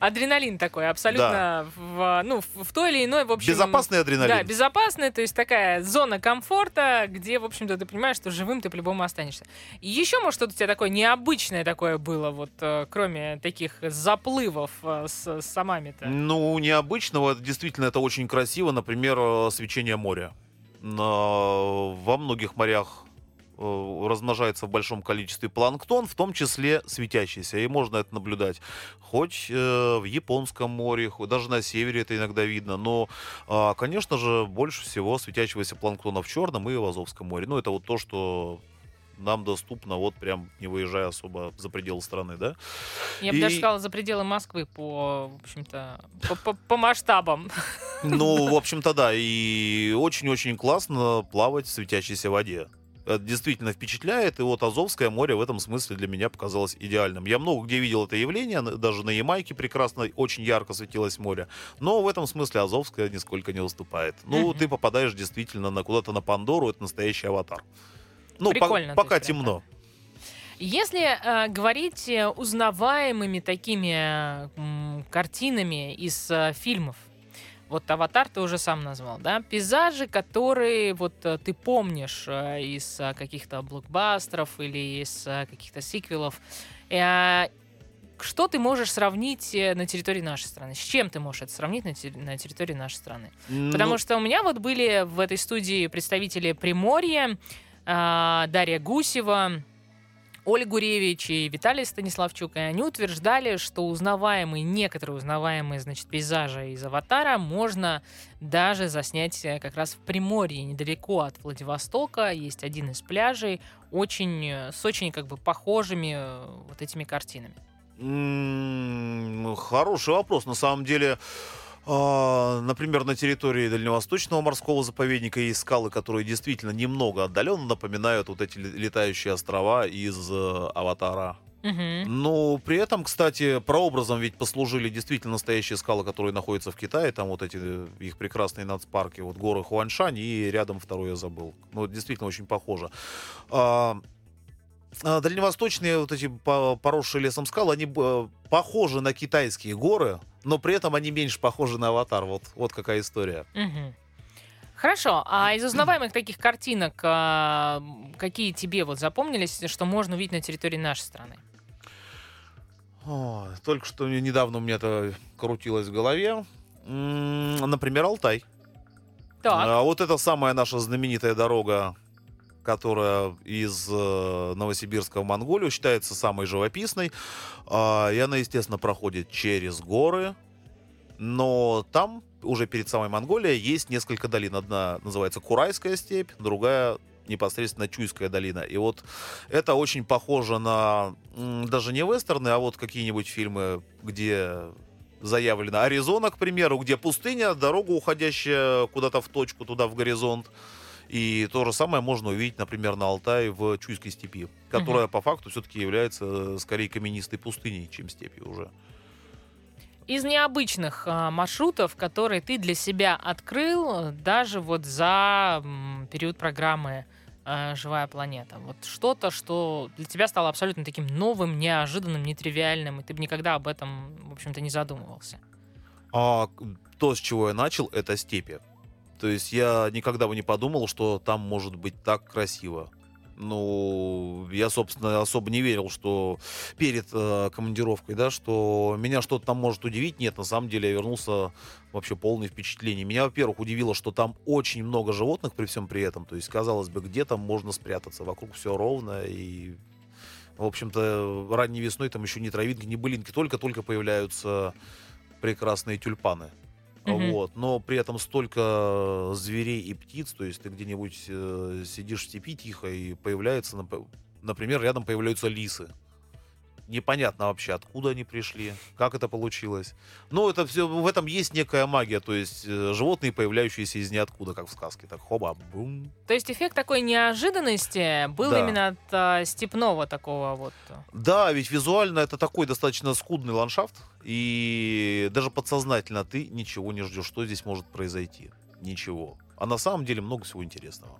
Адреналин такой, абсолютно в, ну, в, в той или иной, в общем... Безопасный адреналин. Да, безопасный, то есть такая зона комфорта, где, в общем-то, ты понимаешь, что живым ты по-любому останешься. И еще, может, что-то у тебя такое необычное такое было, вот, э, кроме таких заплывов э, с, с самами-то? Ну, необычного, действительно это очень красиво. Например, э, свечение моря. Во многих морях размножается в большом количестве планктон, в том числе светящийся, и можно это наблюдать. Хоть э, в Японском море, хоть даже на севере это иногда видно, но, а, конечно же, больше всего светящегося планктона в Черном и в Азовском море. Ну, это вот то, что нам доступно, вот прям не выезжая особо за пределы страны, да? Я бы и- даже сказала, за пределы Москвы по, в общем-то, по, по- по масштабам. Ну, в общем-то, да. И очень-очень классно плавать в светящейся воде. Это действительно впечатляет, и вот Азовское море в этом смысле для меня показалось идеальным. Я много где видел это явление, даже на Ямайке прекрасно, очень ярко светилось море, но в этом смысле Азовское нисколько не уступает. Ну, Мгм. ты попадаешь действительно на куда-то на Пандору, это настоящий аватар. Ну, по- Прикольно, то пока есть темно. Если э, говорить э, узнаваемыми такими э, картинами из э, фильмов, вот «Аватар» ты уже сам назвал, да? Пейзажи, которые вот э, ты помнишь э, из э, каких-то блокбастеров или из каких-то сиквелов. Что ты можешь сравнить на территории нашей страны? С чем ты можешь это сравнить на, те- на территории нашей страны? Потому Ну, что у меня вот были в этой студии представители Приморья, Дарья Гусева, Оля Гуревич и Виталий Станиславчук, и они утверждали, что узнаваемые, некоторые узнаваемые, значит, пейзажи из «Аватара» можно даже заснять э, как раз в Приморье, недалеко от Владивостока. Есть один из пляжей, очень, э, с очень как бы похожими э, вот этими картинами. М, Хороший вопрос. На самом деле, например, на территории Дальневосточного морского заповедника есть скалы, которые действительно немного отдаленно напоминают вот эти ле- летающие острова из э, «Аватара». Но при этом, кстати, прообразом ведь послужили действительно настоящие скалы, которые находятся в Китае. Там вот эти э, их прекрасные нацпарки, вот горы Хуаншань и рядом второй я забыл. Ну, действительно очень похоже. А, а, Дальневосточные вот эти по- поросшие лесом скалы, они э, похожи на китайские горы, но при этом они меньше похожи на аватар. Вот, вот какая история. Хорошо, а из узнаваемых таких картинок, а, какие тебе вот запомнились, что можно увидеть на территории нашей страны? О, только что недавно у меня это крутилось в голове. Например, Алтай. Так, А вот это самая наша знаменитая дорога, которая из э, Новосибирска в Монголию считается самой живописной. А, и она, естественно, проходит через горы. Но там, уже перед самой Монголией, есть несколько долин. Одна называется Курайская степь, другая непосредственно Чуйская долина. И вот это очень похоже на даже не вестерны, а вот какие-нибудь фильмы, где заявлено Аризона, к примеру, где пустыня, дорога, уходящая куда-то в точку, туда в горизонт. И то же самое можно увидеть, например, на Алтае в Чуйской степи, которая по факту все-таки является э, скорее каменистой пустыней, чем степью уже. из необычных а, маршрутов, которые ты для себя открыл, э, даже вот за м, период программы э, «Живая планета»? Вот что-то, что для тебя стало абсолютно таким новым, неожиданным, нетривиальным, и ты бы никогда об этом, в общем-то, не задумывался. А то, с чего я начал, это степи. То есть я никогда бы не подумал, что там может быть так красиво. Ну, я, собственно, особо не верил, что перед э, командировкой, да, что меня что-то там может удивить. Нет, на самом деле я вернулся вообще полный впечатлений. Меня, во-первых, удивило, что там очень много животных при всем при этом. То есть, казалось бы, где там можно спрятаться? Вокруг все ровно и в общем-то, ранней весной там еще ни травинки, ни былинки, только-только появляются прекрасные тюльпаны. Мгм. Вот. Но при этом столько зверей и птиц, то есть ты где-нибудь э, сидишь в степи тихо, и появляется, нап- например, рядом появляются лисы. Непонятно вообще, откуда они пришли, как это получилось. Но это все, в этом есть некая магия, то есть э, животные, появляющиеся из ниоткуда, как в сказке. Так хоба, бум. То есть эффект такой неожиданности был Да. именно от а, степного такого вот. Да, ведь визуально это такой достаточно скудный ландшафт, и даже подсознательно ты ничего не ждешь, что здесь может произойти. Ничего. А на самом деле много всего интересного.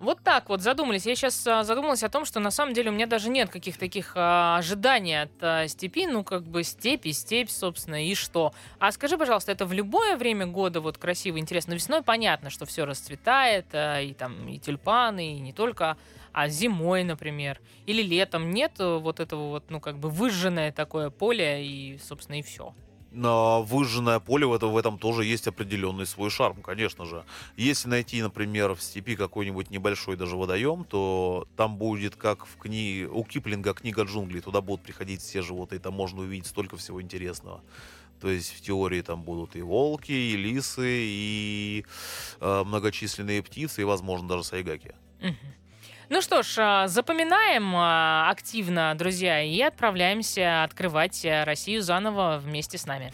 Вот так вот задумались. Я сейчас задумалась о том, что на самом деле у меня даже нет каких-то таких а, ожиданий от а, степи. Ну, как бы степь и степь, собственно, и что. А скажи, пожалуйста, это в любое время года вот красиво, интересно? Весной понятно, что все расцветает, а, и там и тюльпаны, и не только, а зимой, например. Или летом нет э, вот этого вот, ну, как бы выжженное такое поле, и, собственно, и все. Но выжженное поле в этом, в этом тоже есть определенный свой шарм, конечно же. Если найти, например, в степи какой-нибудь небольшой даже водоем, то там будет, как в книге, у Киплинга книга джунглей, туда будут приходить все животные, там можно увидеть столько всего интересного. То есть в теории там будут и волки, и лисы, и э, многочисленные птицы, и, возможно, даже сайгаки. Мгм. Ну что ж, а, запоминаем а, активно, друзья, и отправляемся открывать а, Россию заново вместе с нами.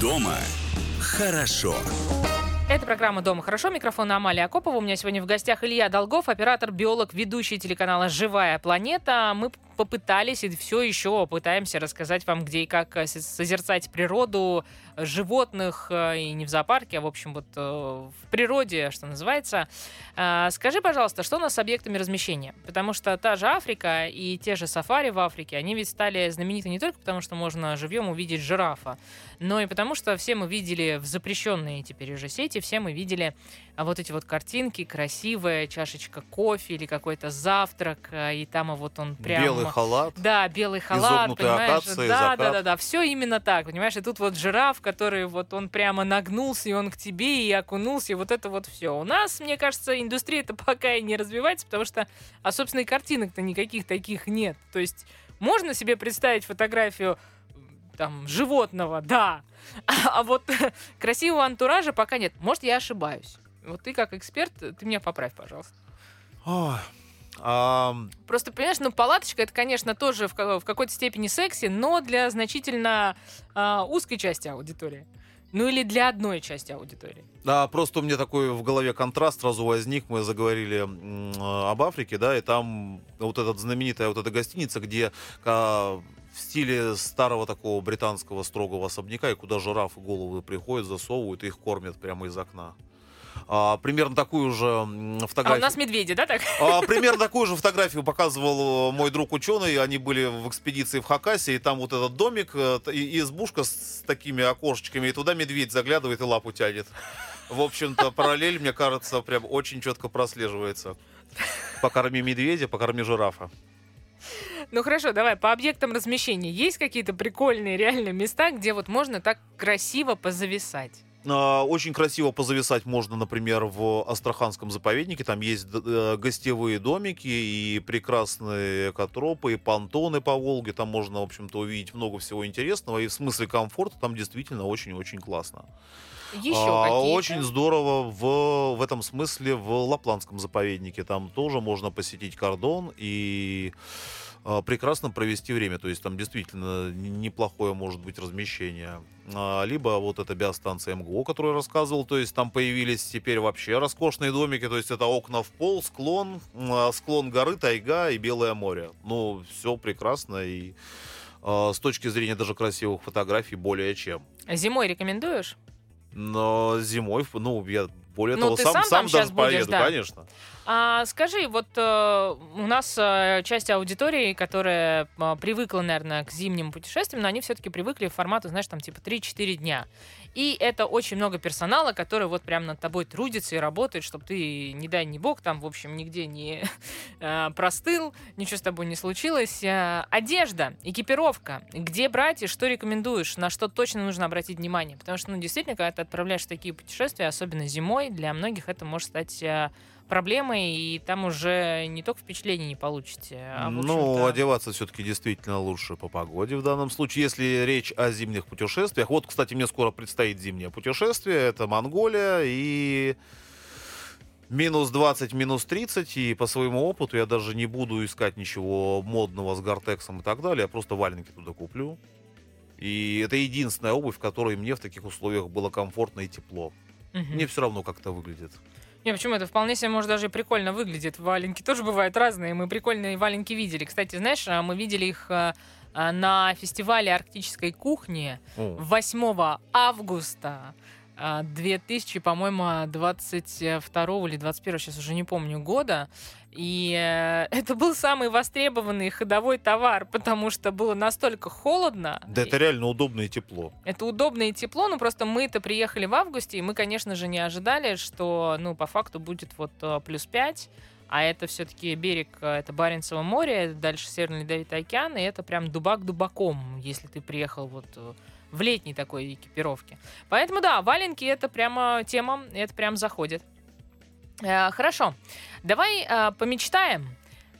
Дома хорошо. Это программа «Дома хорошо». Микрофон Амалия Акопова. У меня сегодня в гостях Илья Долгов, оператор, биолог, ведущий телеканала «Живая планета». Мы попытались и все еще пытаемся рассказать вам, где и как э, созерцать природу, э, животных, э, и не в зоопарке, а, в общем, вот в природе, что называется. А, Скажи, пожалуйста, что у нас с объектами размещения? Потому что та же Африка и те же сафари в Африке, они ведь стали знамениты не только потому, что можно живьем увидеть жирафа, но и потому, что все мы видели в запрещенные теперь уже сети, все мы видели а, вот эти вот картинки, красивая чашечка кофе или какой-то завтрак, а, и там вот он прям... Белый халат. Да, белый халат, понимаешь? акации, да, закат. да, да, да, все именно так, понимаешь? И тут вот жираф, который вот он прямо нагнулся, и он к тебе, и окунулся, и вот это вот все. У нас, мне кажется, индустрия это пока и не развивается, потому что, а, собственно, и картинок-то никаких таких нет. То есть можно себе представить фотографию там животного, да, а вот красивого антуража пока нет. Может, я ошибаюсь. Вот ты как эксперт, ты меня поправь, пожалуйста. Ой. Ам, Просто, понимаешь, ну, палаточка, это, конечно, тоже в, в какой-то степени секси, но для значительно а, узкой части аудитории. Ну, или для одной части аудитории. Да, просто у меня такой в голове контраст сразу возник. Мы заговорили об Африке, да, и там вот эта знаменитая вот эта гостиница, где а, в стиле старого такого британского строгого особняка, и куда жирафы головы приходят, засовывают, и их кормят прямо из окна. А, примерно такую же м, А фотографию. у нас медведи, да, так? А, примерно такую же фотографию показывал э, мой друг ученый. Они были в экспедиции в Хакасе, и там вот этот домик э, и, избушка с такими окошечками, и туда медведь заглядывает и лапу тянет. В общем-то, параллель, мне кажется, прям очень четко прослеживается. Покорми медведя, покорми жирафа. Ну, хорошо, давай, по объектам размещения. Есть какие-то прикольные реальные места, где вот можно так красиво позависать? А, Очень красиво позависать можно, например, в Астраханском заповеднике. Там есть э, гостевые домики и прекрасные экотропы, и понтоны по Волге. Там можно, в общем-то, увидеть много всего интересного. И в смысле комфорта там действительно очень-очень классно. Еще А, Очень здорово в, в этом смысле в Лапландском заповеднике. Там тоже можно посетить кордон и прекрасно провести время. То есть там действительно неплохое может быть размещение. А, Либо вот эта биостанция МГО, которую я рассказывал. То есть там появились теперь вообще роскошные домики. То есть это окна в пол, склон, а, склон горы, тайга и Белое море. Ну, все прекрасно и а, с точки зрения даже красивых фотографий более чем. Зимой рекомендуешь? Но зимой, ну, я более Ну, того, сам, сам сам, даже будешь, поеду, да. конечно. А скажи, вот э, у нас э, часть аудитории, которая э, привыкла, наверное, к зимним путешествиям, но они все-таки привыкли к формату, знаешь, там типа 3-4 дня. И это очень много персонала, который вот прям над тобой трудится и работает, чтобы ты, не дай не бог, там, в общем, нигде не э, простыл, ничего с тобой не случилось. Одежда, экипировка, где брать и что рекомендуешь, на что точно нужно обратить внимание. Потому что, ну, действительно, когда ты отправляешь такие путешествия, особенно зимой, для многих это может стать проблемой, и там уже не только впечатление не получите, а, ну, одеваться все-таки действительно лучше по погоде в данном случае. Если речь о зимних путешествиях. Вот, кстати, мне скоро предстоит зимнее путешествие. Это Монголия и минус 20, минус 30. И по своему опыту я даже не буду искать ничего модного с гортексом и так далее. Я просто валенки туда куплю. И это единственная обувь, в которой мне в таких условиях было комфортно и тепло. Мгм. Мне все равно как это выглядит. Не, почему это вполне себе, может, даже прикольно выглядит. Валенки тоже бывают разные. Мы прикольные валенки видели. Кстати, знаешь, а, мы видели их а, а, на фестивале арктической кухни О. 8 августа а, 2000, по-моему, 22 или 21, сейчас уже не помню, года. И э, это был самый востребованный ходовой товар, потому что было настолько холодно. Да это реально удобно и тепло. Это удобно и тепло, ну просто мы-то приехали в августе, и мы, конечно же, не ожидали, что, ну, по факту будет вот э, плюс 5, а это все-таки берег, э, это Баренцево море, дальше Северный Ледовитый океан, и это прям дубак дубаком, если ты приехал вот в летней такой экипировке. Поэтому, да, валенки это прямо тема, это прям заходит. Э, хорошо, давай э, помечтаем.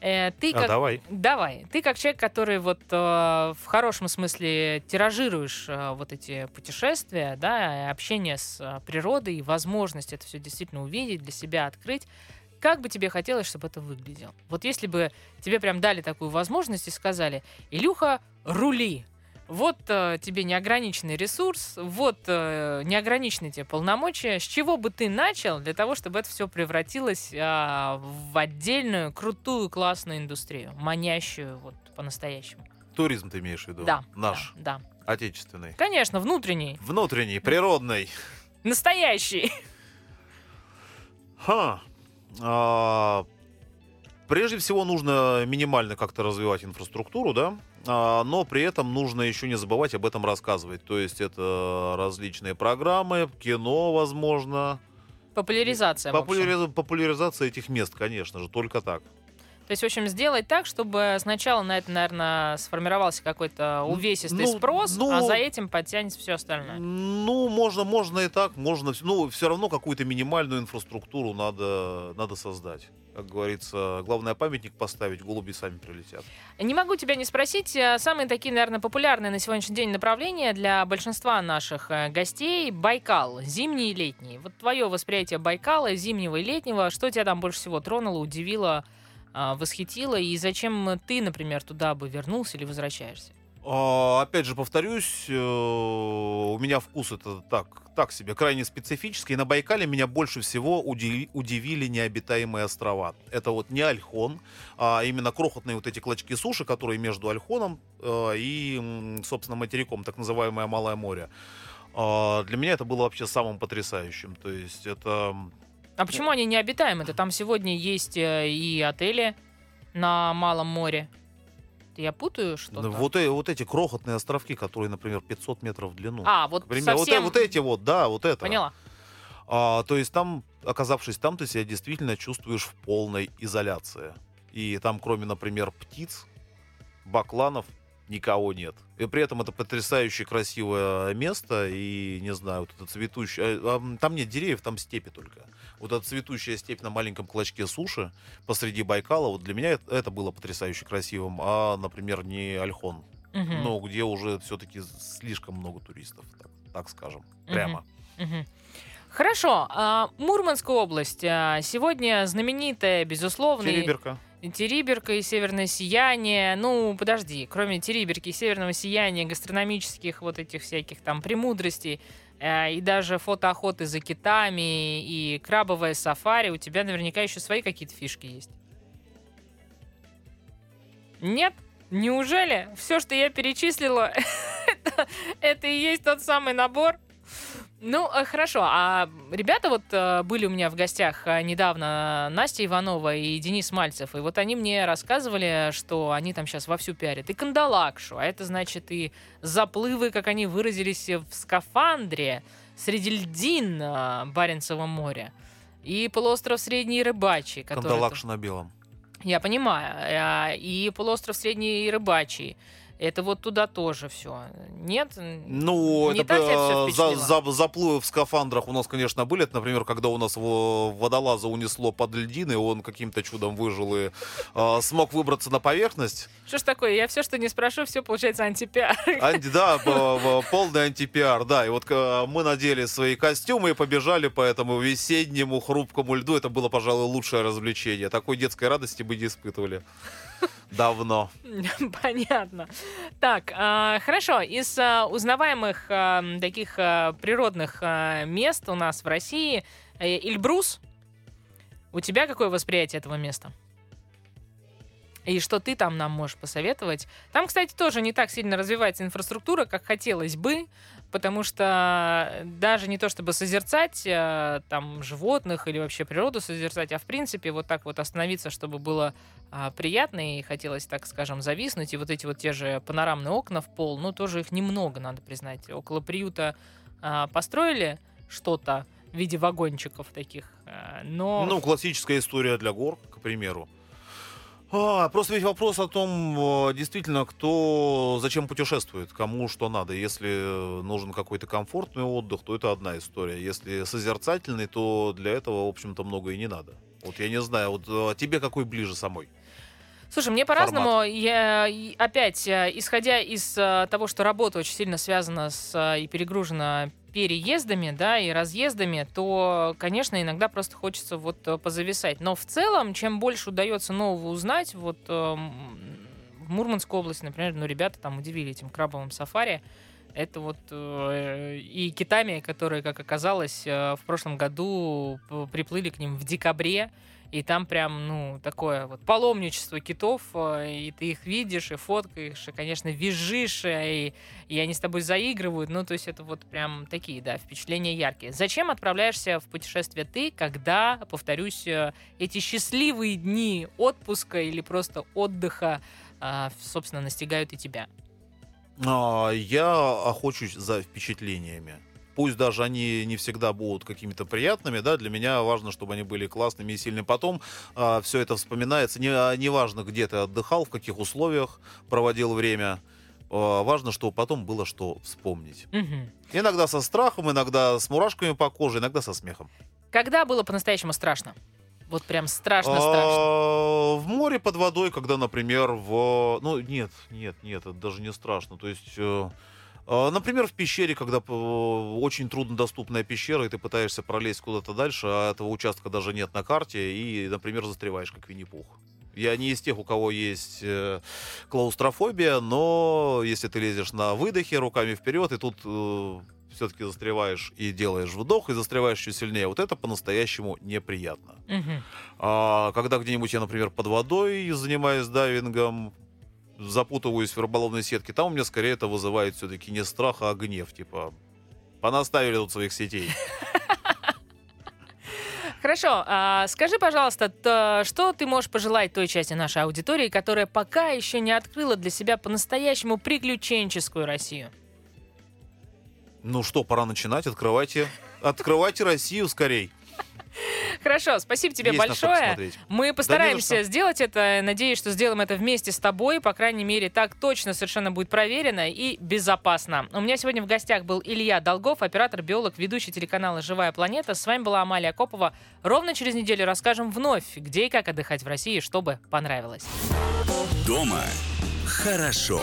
Э, ты А, как... давай. Давай. Ты как человек, который вот э, в хорошем смысле тиражируешь э, вот эти путешествия, да, общение с э, природой, и возможность это все действительно увидеть, для себя открыть. Как бы тебе хотелось, чтобы это выглядело? Вот если бы тебе прям дали такую возможность и сказали, Илюха, рули, вот э, тебе неограниченный ресурс, вот э, неограниченные тебе полномочия. С чего бы ты начал для того, чтобы это все превратилось а, в отдельную, крутую, классную индустрию, манящую вот по-настоящему? Туризм ты имеешь в виду? Да. Наш, Да, да. отечественный. Конечно, внутренний, Внутренний, природный. настоящий. Ха. А, прежде всего нужно минимально как-то развивать инфраструктуру, да, но при этом нужно еще не забывать об этом рассказывать. То есть это различные программы, кино, возможно, Популяризация. популяриз- популяризация этих мест, конечно же, только так. То есть, в общем, сделать так, чтобы сначала на это, наверное, сформировался какой-то увесистый ну, спрос, ну, а за этим подтянется все остальное. Ну, можно, можно и так, можно, ну, все равно какую-то минимальную инфраструктуру надо, надо создать. Как говорится, главное памятник поставить, голуби сами прилетят. Не могу тебя не спросить, э, самые такие, наверное, популярные на сегодняшний день направления для большинства наших э, гостей Байкал, зимний и летний. Вот твое восприятие Байкала, зимнего и летнего, что тебя там больше всего тронуло, удивило, а, восхитило, и зачем ты, например, туда бы вернулся или возвращаешься? А, опять же, повторюсь, э, у меня вкус это так, так себе, крайне специфический. На Байкале меня больше всего уди- удивили необитаемые острова. Это вот не Альхон, а именно крохотные вот эти клочки суши, которые между Альхоном э, и, собственно, материком, так называемое Малое море. А, Для меня это было вообще самым потрясающим. То есть это... А почему они необитаемы-то? Там сегодня есть э, и отели на Малом море. Это Я путаю что-то? Вот, э- вот эти крохотные островки, которые, например, 500 метров в длину. а, вот К примеру, вот, э- совсем... вот эти вот, да, вот это. Поняла. А, то есть там, оказавшись там, ты себя действительно чувствуешь в полной изоляции. И там, кроме, например, птиц, бакланов, никого нет. И при этом это потрясающе красивое место, и, не знаю, вот это цветущее... ам, Там нет деревьев, там степи только. Вот эта цветущая степь на маленьком клочке суши посреди Байкала, вот для меня это, это было потрясающе красивым, а, например, не Альхон, Мгм. но где уже все-таки слишком много туристов, так, так скажем, прямо. Мгм. Хорошо. а, Мурманская область. а, Сегодня знаменитая, безусловно, Териберка. Териберка и Северное Сияние. Ну, подожди, кроме Териберки и Северного Сияния, гастрономических вот этих всяких там премудростей, э, и даже фотоохоты за китами, и крабовое сафари, у тебя наверняка еще свои какие-то фишки есть. Нет? Неужели? Все, что я перечислила, это, это и есть тот самый набор? Ну, э, хорошо. А ребята вот э, были у меня в гостях э, недавно Настя Иванова и Денис Мальцев. И вот они мне рассказывали, что они там сейчас вовсю пиарят и Кандалакшу, а это значит и заплывы, как они выразились, в скафандре среди льдин Баренцева моря. И полуостров Средний Рыбачий, который... Кандалакш на белом. Я понимаю. И полуостров Средний Рыбачий. Это вот туда тоже все. Нет? Ну, Не это так всё э, за- за- заплывы в скафандрах у нас, конечно, были. Это, например, когда у нас во- водолаза унесло под льдины, он каким-то чудом выжил и э, смог выбраться на поверхность. Что ж такое? Я все, что не спрошу, все получается антипиар. Анти, да, полный антипиар, да. И вот э, мы надели свои костюмы и побежали по этому весеннему хрупкому льду. Это было, пожалуй, лучшее развлечение. Такой детской радости мы не испытывали давно. Понятно. Так, а, хорошо. Из а, узнаваемых а, таких природных мест у нас в России э, Эльбрус. У тебя какое восприятие этого места? И что ты там нам можешь посоветовать? Там, кстати, тоже не так сильно развивается инфраструктура, как хотелось бы, потому что даже не то чтобы созерцать э, там животных или вообще природу созерцать, а в принципе вот так вот остановиться, чтобы было а, приятно и хотелось, так скажем, зависнуть. И вот эти вот те же панорамные окна в пол, ну тоже их немного, надо признать. Около приюта а, построили что-то в виде вагончиков таких, а, но... Ну, классическая история для гор, к примеру. А, просто ведь вопрос о том, э, действительно, кто зачем путешествует, кому что надо. Если э, нужен какой-то комфортный отдых, то это одна история. Если созерцательный, то для этого, в общем-то, много и не надо. Вот я не знаю, вот э, тебе какой ближе самой? Слушай, мне по-разному, я, опять, исходя из того, что работа очень сильно связана с и перегружена переездами, да, и разъездами, то, конечно, иногда просто хочется вот э, позависать. Но в целом, чем больше удается нового узнать, вот э, м, в Мурманской области, например, ну, ребята там удивили этим крабовым сафари, это вот э, и китами, которые, как оказалось, э, в прошлом году приплыли к ним в декабре, и там прям, ну, такое вот паломничество китов, э, и ты их видишь, и фоткаешь, и, конечно, визжишь, э, и, и они с тобой заигрывают. Ну, то есть это вот прям такие, да, впечатления яркие. Зачем отправляешься в путешествие ты, когда, повторюсь, э, эти счастливые дни отпуска или просто отдыха, собственно, настигают и тебя? А, Я охочусь за впечатлениями. Пусть даже они не всегда будут какими-то приятными, да, для меня важно, чтобы они были классными и сильными. Потом все это вспоминается. Не, а, неважно, где ты отдыхал, в каких условиях проводил время. А, важно, чтобы потом было что вспомнить. Мгм. Иногда со страхом, иногда с мурашками по коже, иногда со смехом. Когда было по-настоящему страшно? Вот прям страшно-страшно. А, В море под водой, когда, например, в... Ну, нет, нет, нет, это даже не страшно. То есть, э, а, например, в пещере, когда э, очень труднодоступная пещера, и ты пытаешься пролезть куда-то дальше, а этого участка даже нет на карте, и, например, застреваешь, как Винни-Пух. Я не из тех, у кого есть э, клаустрофобия, но если ты лезешь на выдохе руками вперед, и тут все-таки застреваешь и делаешь вдох, и застреваешь еще сильнее, вот это по-настоящему неприятно. Мгм. А когда где-нибудь я, например, под водой занимаюсь дайвингом, запутываюсь в рыболовной сетке, там у меня скорее это вызывает все-таки не страх, а гнев. Типа, понаставили тут своих сетей. Хорошо, а скажи, пожалуйста, т- что ты можешь пожелать той части нашей аудитории, которая пока еще не открыла для себя по-настоящему приключенческую Россию? Ну что, пора начинать, открывайте. Открывайте Россию скорей. Хорошо, спасибо тебе Есть большое. Мы постараемся что. сделать это. Надеюсь, что сделаем это вместе с тобой. По крайней мере, так точно совершенно будет проверено и безопасно. У меня сегодня в гостях был Илья Долгов, оператор-биолог, ведущий телеканала «Живая планета». С вами была Амалия Копова. Ровно через неделю расскажем вновь, где и как отдыхать в России, чтобы понравилось. Дома хорошо.